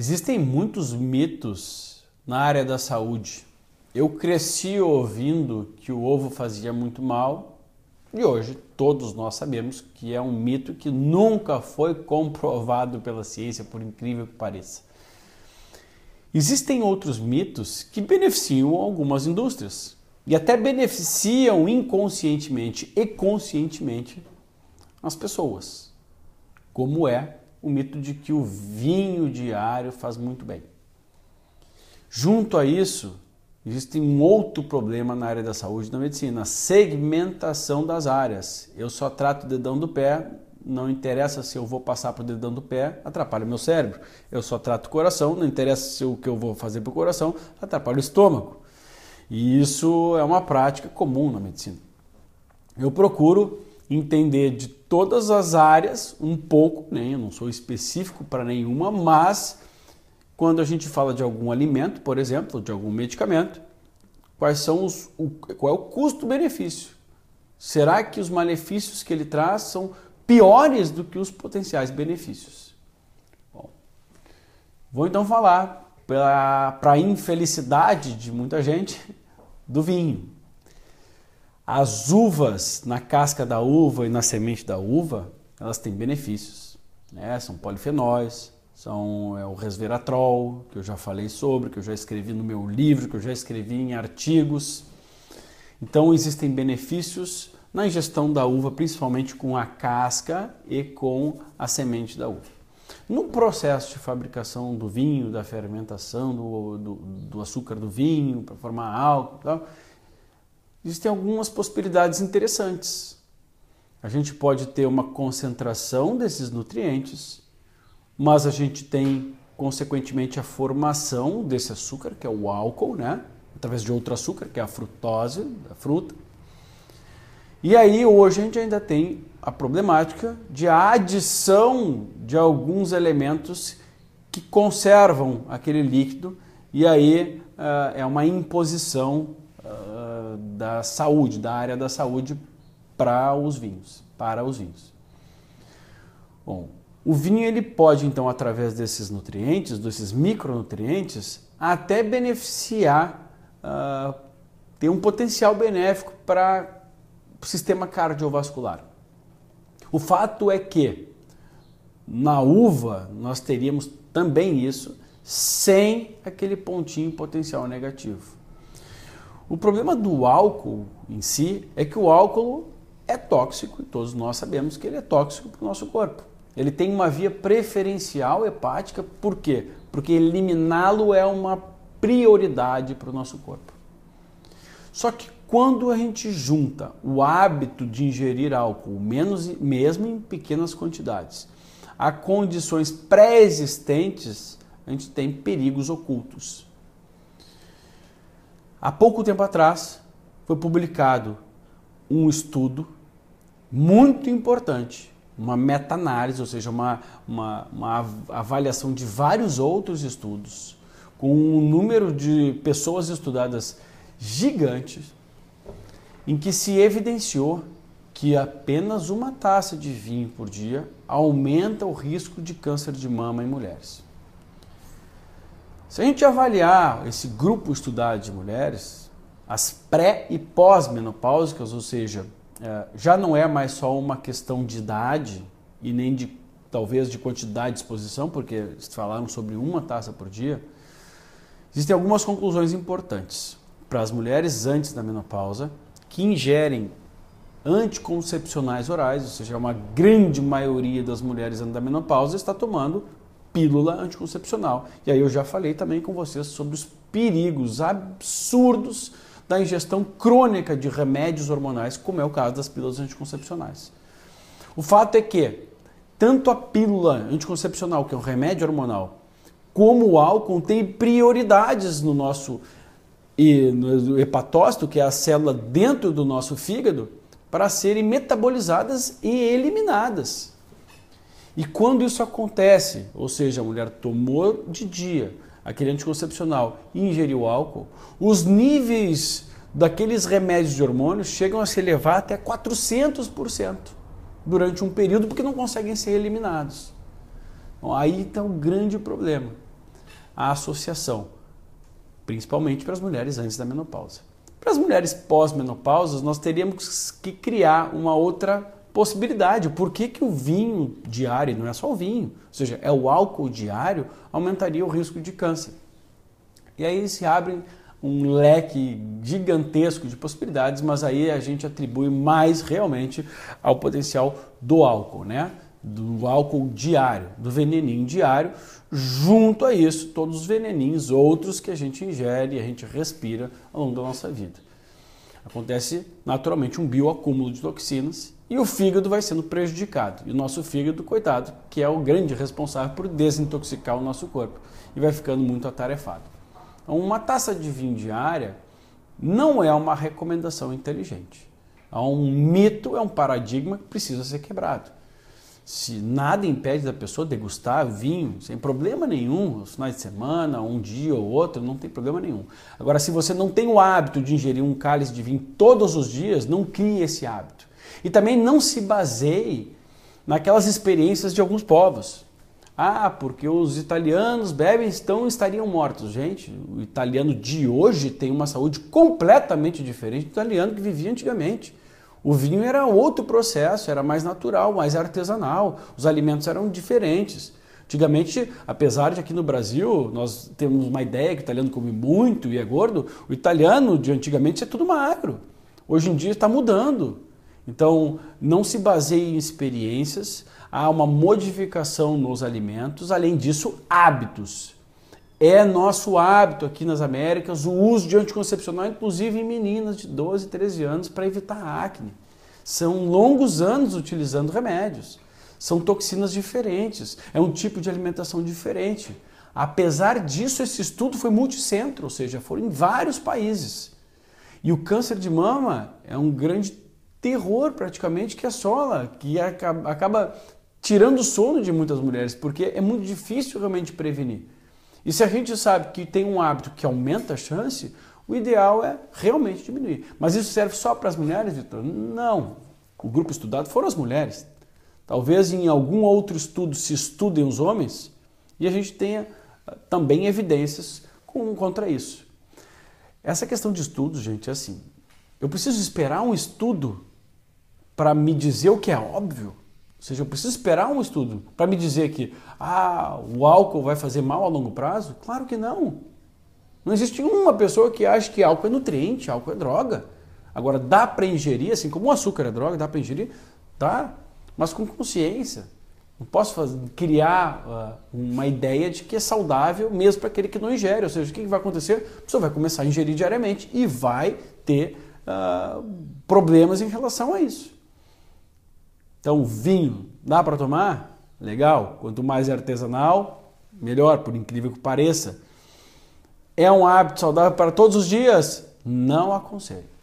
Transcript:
Existem muitos mitos na área da saúde. Eu cresci ouvindo que o ovo fazia muito mal e hoje todos nós sabemos que é um mito que nunca foi comprovado pela ciência, por incrível que pareça. Existem outros mitos que beneficiam algumas indústrias e até beneficiam inconscientemente e conscientemente as pessoas, como é o mito de que o vinho diário faz muito bem. Junto a isso, existe um outro problema na área da saúde e da medicina, a segmentação das áreas. Eu só trato o dedão do pé, não interessa se eu vou passar para o dedão do pé, atrapalha o meu cérebro. Eu só trato o coração, não interessa se o que eu vou fazer para o coração, atrapalha o estômago. E isso é uma prática comum na medicina. Eu procuro entender de todas as áreas um pouco, né? eu não sou específico para nenhuma, mas quando a gente fala de algum alimento, por exemplo, de algum medicamento, quais são os, o, qual é o custo-benefício? Será que os malefícios que ele traz são piores do que os potenciais benefícios? Bom, vou então falar para a infelicidade de muita gente do vinho. As uvas, na casca da uva e na semente da uva, elas têm benefícios. Né? São polifenóis, são é, o resveratrol, que eu já falei sobre, que eu já escrevi no meu livro, que eu já escrevi em artigos. Então existem benefícios na ingestão da uva, principalmente com a casca e com a semente da uva. No processo de fabricação do vinho, da fermentação do, do, do açúcar do vinho para formar álcool, tal, existem algumas possibilidades interessantes. A gente pode ter uma concentração desses nutrientes, mas a gente tem, consequentemente, a formação desse açúcar, que é o álcool, né? através de outro açúcar, que é a frutose da fruta. E aí, hoje, a gente ainda tem a problemática de adição de alguns elementos que conservam aquele líquido, e aí uh, é uma imposição da saúde, da área da saúde para os vinhos, para os vinhos. Bom, o vinho ele pode então através desses nutrientes, desses micronutrientes, até beneficiar, uh, ter um potencial benéfico para o sistema cardiovascular. O fato é que na uva nós teríamos também isso sem aquele pontinho potencial negativo. O problema do álcool em si é que o álcool é tóxico e todos nós sabemos que ele é tóxico para o nosso corpo. Ele tem uma via preferencial hepática, por quê? Porque eliminá-lo é uma prioridade para o nosso corpo. Só que quando a gente junta o hábito de ingerir álcool, menos, mesmo em pequenas quantidades, a condições pré-existentes, a gente tem perigos ocultos. Há pouco tempo atrás foi publicado um estudo muito importante, uma meta-análise, ou seja, uma, uma, uma, avaliação de vários outros estudos, com um número de pessoas estudadas gigantes, em que se evidenciou que apenas uma taça de vinho por dia aumenta o risco de câncer de mama em mulheres. Se a gente avaliar esse grupo estudado de mulheres, as pré e pós-menopáusicas, ou seja, é, já não é mais só uma questão de idade e nem de talvez de quantidade de exposição, porque falaram sobre uma taça por dia, existem algumas conclusões importantes. Para as mulheres antes da menopausa que ingerem anticoncepcionais orais, ou seja, uma grande maioria das mulheres antes da menopausa está tomando pílula anticoncepcional. E aí eu já falei também com vocês sobre os perigos absurdos da ingestão crônica de remédios hormonais, como é o caso das pílulas anticoncepcionais. O fato é que tanto a pílula anticoncepcional, que é um remédio hormonal, como o álcool têm prioridades no nosso e no hepatócito, que é a célula dentro do nosso fígado, para serem metabolizadas e eliminadas. E quando isso acontece, ou seja, a mulher tomou de dia aquele anticoncepcional e ingeriu álcool, os níveis daqueles remédios de hormônios chegam a se elevar até 400% durante um período porque não conseguem ser eliminados. Bom, aí está o um grande problema. a associação, principalmente para as mulheres antes da menopausa. Para as mulheres pós-menopausa, nós teríamos que criar uma outra possibilidade. Por que, que o vinho diário, não é só o vinho, ou seja, é o álcool diário, aumentaria o risco de câncer? E aí se abre um leque gigantesco de possibilidades, mas aí a gente atribui mais realmente ao potencial do álcool, né? Do álcool diário, do veneninho diário, junto a isso, todos os veneninhos outros que a gente ingere e a gente respira ao longo da nossa vida. Acontece naturalmente um bioacúmulo de toxinas e o fígado vai sendo prejudicado. E o nosso fígado, coitado, que é o grande responsável por desintoxicar o nosso corpo e vai ficando muito atarefado. Então, uma taça de vinho diária não é uma recomendação inteligente. É um mito, é um paradigma que precisa ser quebrado. Se nada impede da pessoa degustar vinho sem problema nenhum, os finais de semana, um dia ou outro, não tem problema nenhum. Agora, se você não tem o hábito de ingerir um cálice de vinho todos os dias, não crie esse hábito. E também não se baseie naquelas experiências de alguns povos. Ah, porque os italianos bebem, então estariam mortos. Gente, o italiano de hoje tem uma saúde completamente diferente do italiano que vivia antigamente. O vinho era outro processo, era mais natural, mais artesanal, os alimentos eram diferentes. Antigamente, apesar de aqui no Brasil nós temos uma ideia que o italiano come muito e é gordo, o italiano de antigamente é tudo magro. Hoje em dia está mudando. Então, não se baseie em experiências, há uma modificação nos alimentos, além disso, hábitos. É nosso hábito aqui nas Américas o uso de anticoncepcional, inclusive em meninas de 12, 13 anos, para evitar acne. São longos anos utilizando remédios. São toxinas diferentes, é um tipo de alimentação diferente. Apesar disso, esse estudo foi multicentro, ou seja, foram em vários países. E o câncer de mama é um grande terror praticamente que assola, que acaba tirando o sono de muitas mulheres, porque é muito difícil realmente prevenir. E se a gente sabe que tem um hábito que aumenta a chance, o ideal é realmente diminuir. Mas isso serve só para as mulheres, Vitor? Não. O grupo estudado foram as mulheres. Talvez em algum outro estudo se estudem os homens e a gente tenha ah, também evidências contra isso. Essa questão de estudos, gente, é assim. Eu preciso esperar um estudo para me dizer o que é óbvio? Ou seja, eu preciso esperar um estudo para me dizer que ah, o álcool vai fazer mal a longo prazo? Claro que não. Não existe uma pessoa que acha que álcool é nutriente, álcool é droga. Agora, dá para ingerir, assim como o açúcar é droga, dá para ingerir? Dá, mas com consciência. Não posso fazer, criar uh, uma ideia de que é saudável mesmo para aquele que não ingere. Ou seja, o que vai acontecer? A pessoa vai começar a ingerir diariamente e vai ter uh, problemas em relação a isso. Então, vinho, dá para tomar? Legal. Quanto mais é artesanal, melhor, por incrível que pareça. É um hábito saudável para todos os dias? Não aconselho.